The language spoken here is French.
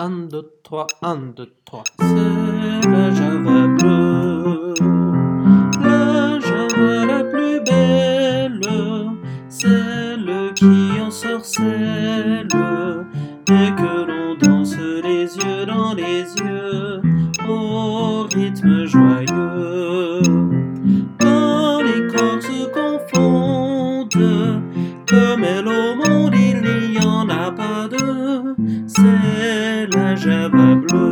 1, 2, 3, 1, 2, 3. C'est le Java bleu, le Java la plus belle, celle qui en ensorcelle. Et que l'on danse les yeux dans les yeux. Au rythme joyeux. Quand les corps se confondent, comme elle au monde il n'y en a pas deux, c'est żeby blues.